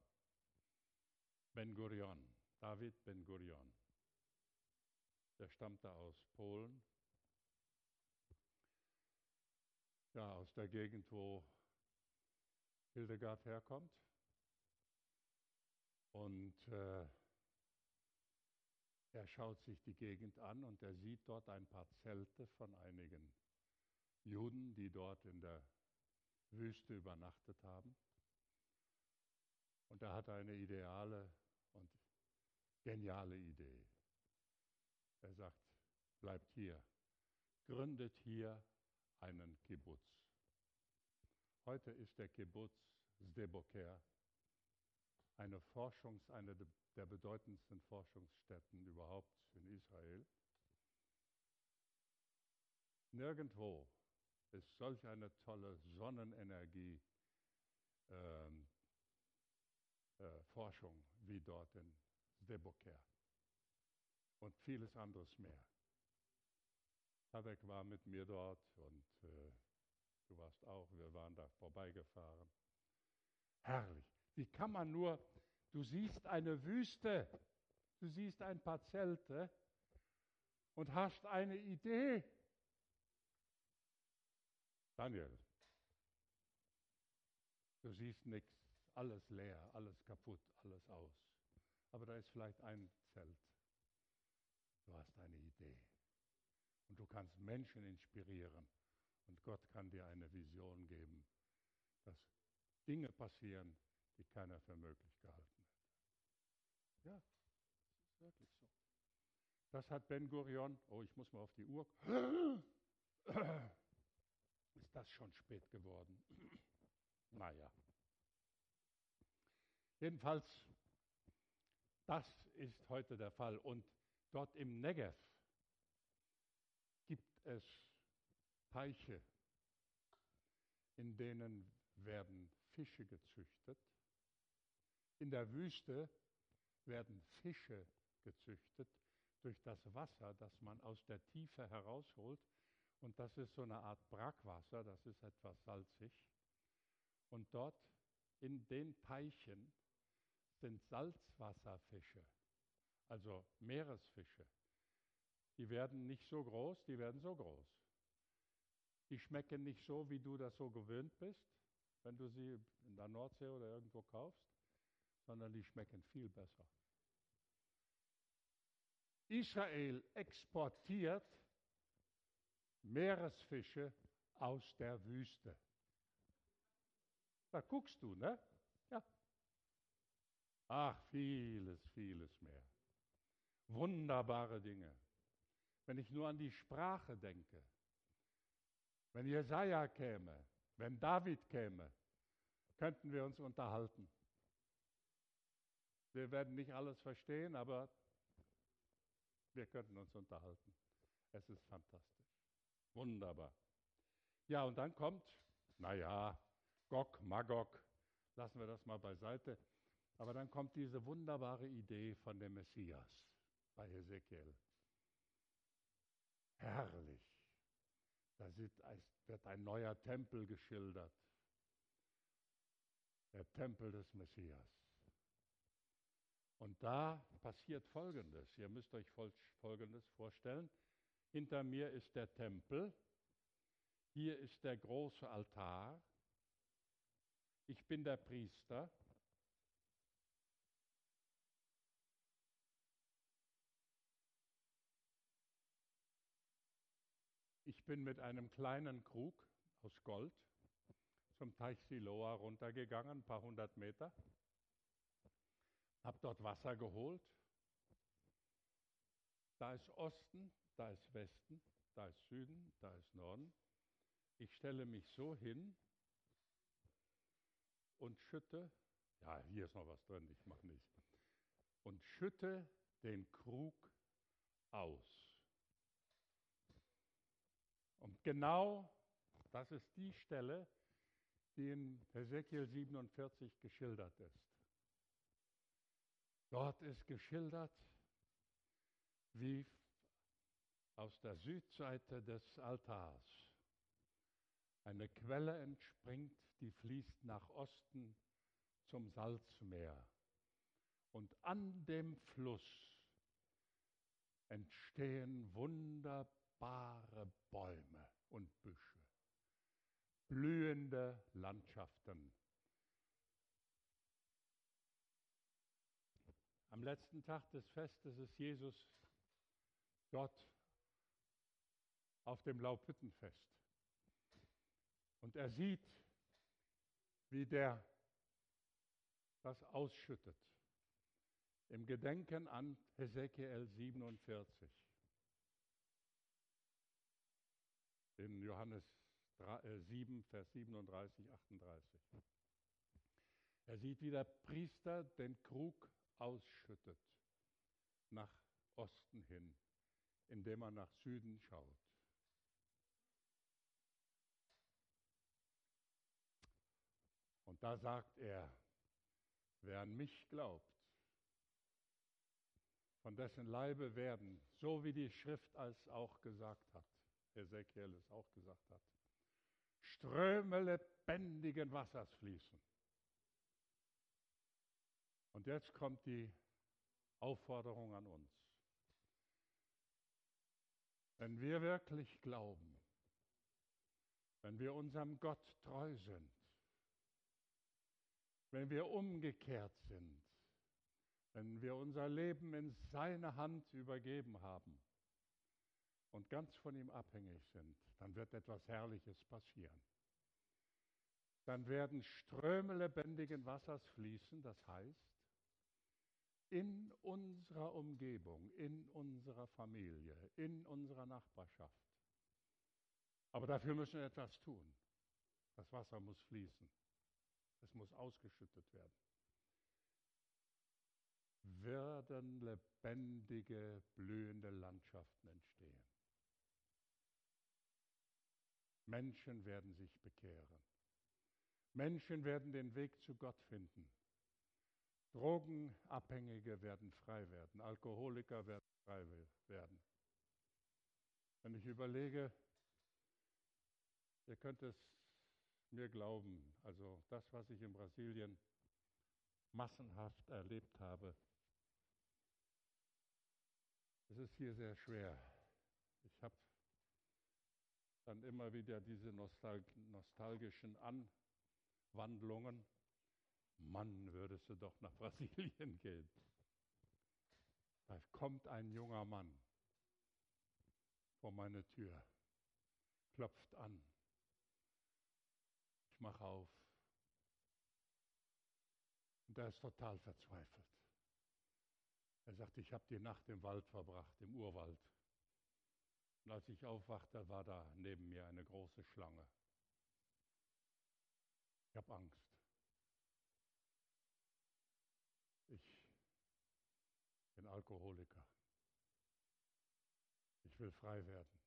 Ben Gurion, David Ben Gurion. Der stammte aus Polen. Ja, aus der Gegend, wo Hildegard herkommt. Und äh, er schaut sich die Gegend an und er sieht dort ein paar Zelte von einigen Juden, die dort in der Wüste übernachtet haben. Und er hatte eine ideale und geniale Idee. Er sagt, bleibt hier, gründet hier einen Kibbutz. Heute ist der Kibbutz Sdeboker eine Forschungs-, eine der bedeutendsten Forschungsstätten überhaupt in Israel. Nirgendwo ist solch eine tolle Sonnenenergie ähm, äh, Forschung wie dort in Sdeboker und vieles anderes mehr. Tabek war mit mir dort und äh, du warst auch, wir waren da vorbeigefahren. Herrlich. Wie kann man nur, du siehst eine Wüste, du siehst ein paar Zelte und hast eine Idee. Daniel, du siehst nichts, alles leer, alles kaputt, alles aus. Aber da ist vielleicht ein Zelt. Du hast eine Idee. Und du kannst Menschen inspirieren. Und Gott kann dir eine Vision geben, dass Dinge passieren, die keiner für möglich gehalten hätte. Ja, das ist wirklich so. Das hat Ben Gurion, oh, ich muss mal auf die Uhr. Ist das schon spät geworden? naja. Jedenfalls, das ist heute der Fall. Und dort im Negev gibt es Teiche, in denen werden Fische gezüchtet. In der Wüste werden Fische gezüchtet durch das Wasser, das man aus der Tiefe herausholt. Und das ist so eine Art Brackwasser, das ist etwas salzig. Und dort in den Teichen sind Salzwasserfische, also Meeresfische. Die werden nicht so groß, die werden so groß. Die schmecken nicht so, wie du das so gewöhnt bist, wenn du sie in der Nordsee oder irgendwo kaufst, sondern die schmecken viel besser. Israel exportiert Meeresfische aus der Wüste. Da guckst du, ne? Ja. Ach, vieles, vieles mehr. Wunderbare Dinge. Wenn ich nur an die Sprache denke, wenn Jesaja käme, wenn David käme, könnten wir uns unterhalten. Wir werden nicht alles verstehen, aber wir könnten uns unterhalten. Es ist fantastisch. Wunderbar. Ja, und dann kommt, naja, Gog, Magog, lassen wir das mal beiseite. Aber dann kommt diese wunderbare Idee von dem Messias bei Ezekiel. Herrlich. Da wird ein neuer Tempel geschildert. Der Tempel des Messias. Und da passiert Folgendes. Ihr müsst euch Folgendes vorstellen. Hinter mir ist der Tempel. Hier ist der große Altar. Ich bin der Priester. Ich bin mit einem kleinen Krug aus Gold zum Teich Siloa runtergegangen, ein paar hundert Meter, habe dort Wasser geholt. Da ist Osten, da ist Westen, da ist Süden, da ist Norden. Ich stelle mich so hin, und schütte, ja, hier ist noch was drin, ich mache nicht, und schütte den Krug aus. Und genau das ist die Stelle, die in Hesekiel 47 geschildert ist. Dort ist geschildert, wie aus der Südseite des Altars eine Quelle entspringt, die fließt nach Osten zum Salzmeer. Und an dem Fluss entstehen wunderbare Bäume und Büsche, blühende Landschaften. Am letzten Tag des Festes ist Jesus dort auf dem Laubhüttenfest. Und er sieht, wie der das ausschüttet. Im Gedenken an Hesekiel 47. In Johannes 7, äh, Vers 37, 38. Er sieht, wie der Priester den Krug ausschüttet nach Osten hin, indem er nach Süden schaut. Und da sagt er, wer an mich glaubt, von dessen Leibe werden, so wie die Schrift es auch gesagt hat, Ezekiel es auch gesagt hat, Ströme lebendigen Wassers fließen. Und jetzt kommt die Aufforderung an uns. Wenn wir wirklich glauben, wenn wir unserem Gott treu sind, wenn wir umgekehrt sind, wenn wir unser Leben in seine Hand übergeben haben und ganz von ihm abhängig sind, dann wird etwas Herrliches passieren. Dann werden Ströme lebendigen Wassers fließen, das heißt, in unserer Umgebung, in unserer Familie, in unserer Nachbarschaft. Aber dafür müssen wir etwas tun. Das Wasser muss fließen. Es muss ausgeschüttet werden. Werden lebendige, blühende Landschaften entstehen. Menschen werden sich bekehren. Menschen werden den Weg zu Gott finden. Drogenabhängige werden frei werden. Alkoholiker werden frei werden. Wenn ich überlege, ihr könnt es mir glauben. Also das, was ich in Brasilien massenhaft erlebt habe, es ist hier sehr schwer. Ich habe dann immer wieder diese nostal nostalgischen Anwandlungen. Mann, würdest du doch nach Brasilien gehen. Da kommt ein junger Mann vor meine Tür, klopft an ich mache auf. Und er ist total verzweifelt. Er sagt, ich habe die Nacht im Wald verbracht, im Urwald. Und als ich aufwachte, war da neben mir eine große Schlange. Ich habe Angst. Ich bin Alkoholiker. Ich will frei werden.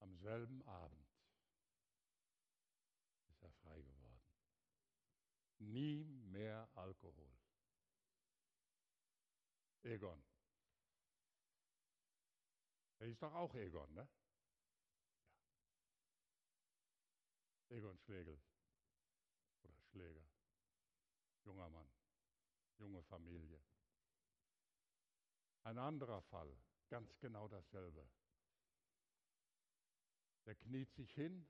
Am selben Abend ist er frei geworden. Nie mehr Alkohol. Egon. Er ist doch auch Egon, ne? Ja. Egon Schlegel oder Schläger. Junger Mann, junge Familie. Ein anderer Fall, ganz genau dasselbe. Der kniet sich hin.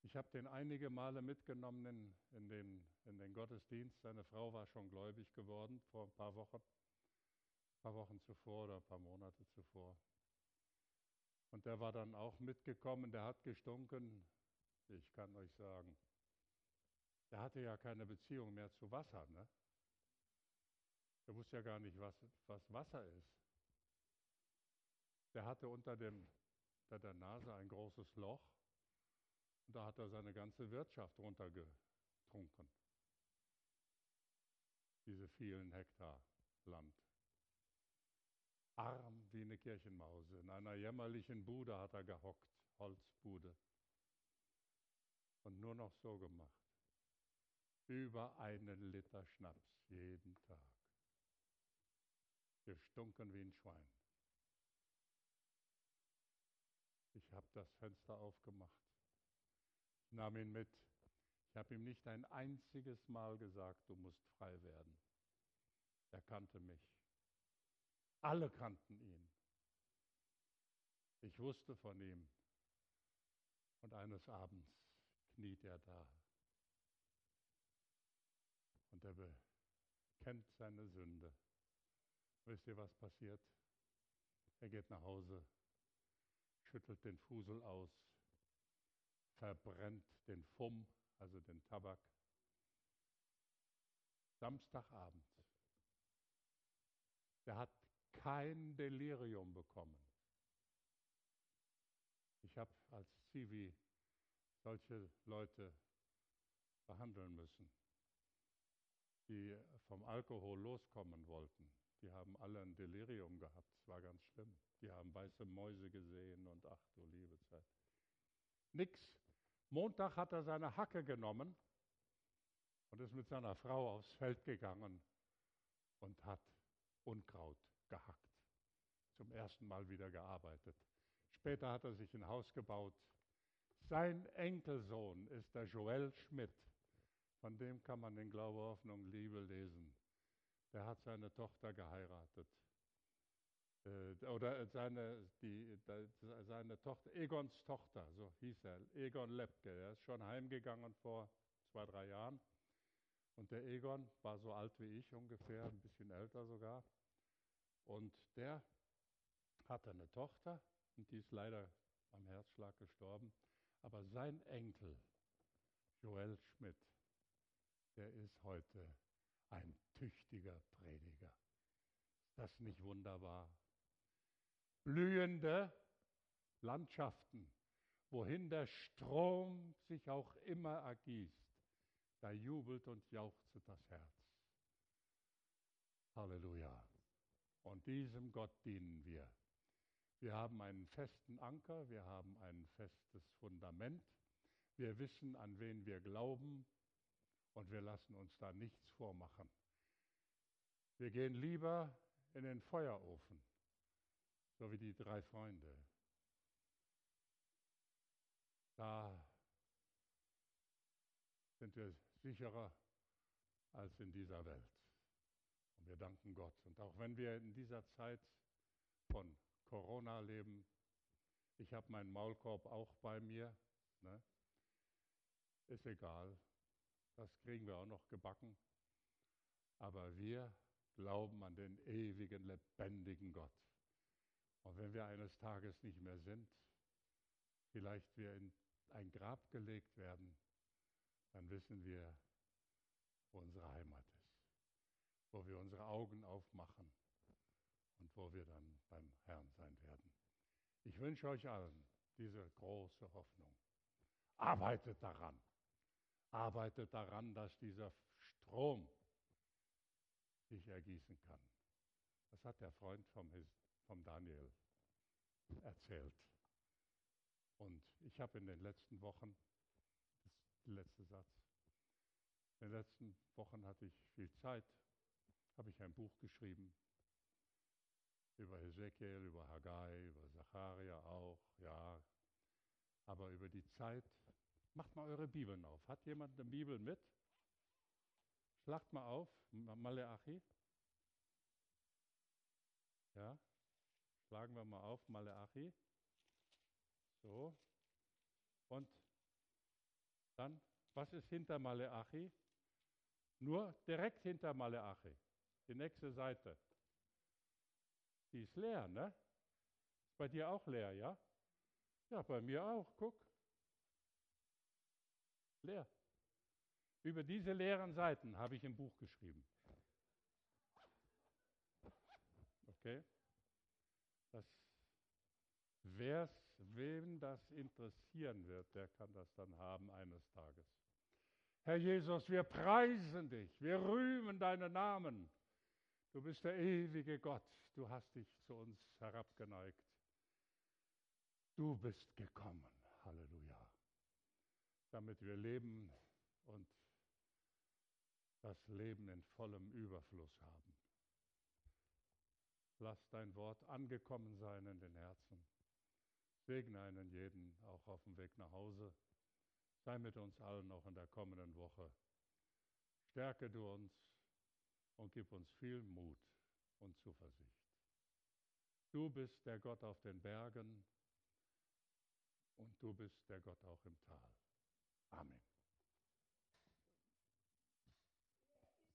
Ich habe den einige Male mitgenommen in, in, den, in den Gottesdienst. Seine Frau war schon gläubig geworden vor ein paar Wochen, ein paar Wochen zuvor oder ein paar Monate zuvor. Und der war dann auch mitgekommen, der hat gestunken. Ich kann euch sagen, der hatte ja keine Beziehung mehr zu Wasser. Ne? Der wusste ja gar nicht, was, was Wasser ist. Der hatte unter dem unter der Nase ein großes Loch Und da hat er seine ganze Wirtschaft runtergetrunken. Diese vielen Hektar Land. Arm wie eine Kirchenmause. In einer jämmerlichen Bude hat er gehockt, Holzbude. Und nur noch so gemacht. Über einen Liter Schnaps jeden Tag. Wir stunken wie ein Schwein. Ich habe das Fenster aufgemacht. Nahm ihn mit. Ich habe ihm nicht ein einziges Mal gesagt, du musst frei werden. Er kannte mich. Alle kannten ihn. Ich wusste von ihm. Und eines Abends kniet er da. Und er bekennt seine Sünde. Wisst ihr, was passiert? Er geht nach Hause, schüttelt den Fusel aus, verbrennt den Fumm, also den Tabak. Samstagabend. Der hat kein Delirium bekommen. Ich habe als Zivi solche Leute behandeln müssen, die vom Alkohol loskommen wollten. Die haben alle ein Delirium gehabt. Es war ganz schlimm. Die haben weiße Mäuse gesehen und ach du liebe Zeit. Nix. Montag hat er seine Hacke genommen und ist mit seiner Frau aufs Feld gegangen und hat Unkraut gehackt. Zum ersten Mal wieder gearbeitet. Später hat er sich ein Haus gebaut. Sein Enkelsohn ist der Joel Schmidt. Von dem kann man in Glaube, Hoffnung, Liebe lesen. Der hat seine Tochter geheiratet. Äh, oder seine, die, seine Tochter, Egons Tochter, so hieß er, Egon Lepke. Er ist schon heimgegangen vor zwei, drei Jahren. Und der Egon war so alt wie ich ungefähr, ein bisschen älter sogar. Und der hatte eine Tochter und die ist leider am Herzschlag gestorben. Aber sein Enkel, Joel Schmidt, der ist heute ein tüchtiger Prediger. Ist das nicht wunderbar? Blühende Landschaften, wohin der Strom sich auch immer ergießt, da jubelt und jauchzt das Herz. Halleluja. Und diesem Gott dienen wir. Wir haben einen festen Anker, wir haben ein festes Fundament. Wir wissen, an wen wir glauben und wir lassen uns da nichts vormachen. Wir gehen lieber in den Feuerofen, so wie die drei Freunde. Da sind wir sicherer als in dieser Welt. Und wir danken Gott. Und auch wenn wir in dieser Zeit von Corona leben, ich habe meinen Maulkorb auch bei mir, ne? ist egal, das kriegen wir auch noch gebacken. Aber wir glauben an den ewigen, lebendigen Gott. Und wenn wir eines Tages nicht mehr sind, vielleicht wir in ein Grab gelegt werden, dann wissen wir, wo unsere Heimat ist wo wir unsere Augen aufmachen und wo wir dann beim Herrn sein werden. Ich wünsche euch allen diese große Hoffnung. Arbeitet daran. Arbeitet daran, dass dieser Strom sich ergießen kann. Das hat der Freund vom, vom Daniel erzählt. Und ich habe in den letzten Wochen, das ist der letzte Satz, in den letzten Wochen hatte ich viel Zeit habe ich ein Buch geschrieben über Hesekiel, über Haggai, über Zacharia auch, ja. Aber über die Zeit, macht mal eure Bibeln auf. Hat jemand eine Bibel mit? Schlagt mal auf, Maleachi. Ja, schlagen wir mal auf, Maleachi. So. Und dann, was ist hinter Maleachi? Nur direkt hinter Maleachi. Die nächste Seite. Die ist leer, ne? Ist bei dir auch leer, ja? Ja, bei mir auch, guck. Leer. Über diese leeren Seiten habe ich ein Buch geschrieben. Okay? Das, wer es Wen das interessieren wird, der kann das dann haben eines Tages. Herr Jesus, wir preisen dich, wir rühmen deinen Namen. Du bist der ewige Gott, du hast dich zu uns herabgeneigt. Du bist gekommen, Halleluja, damit wir leben und das Leben in vollem Überfluss haben. Lass dein Wort angekommen sein in den Herzen. Segne einen jeden auch auf dem Weg nach Hause. Sei mit uns allen auch in der kommenden Woche. Stärke du uns und gib uns viel Mut und Zuversicht. Du bist der Gott auf den Bergen und du bist der Gott auch im Tal. Amén.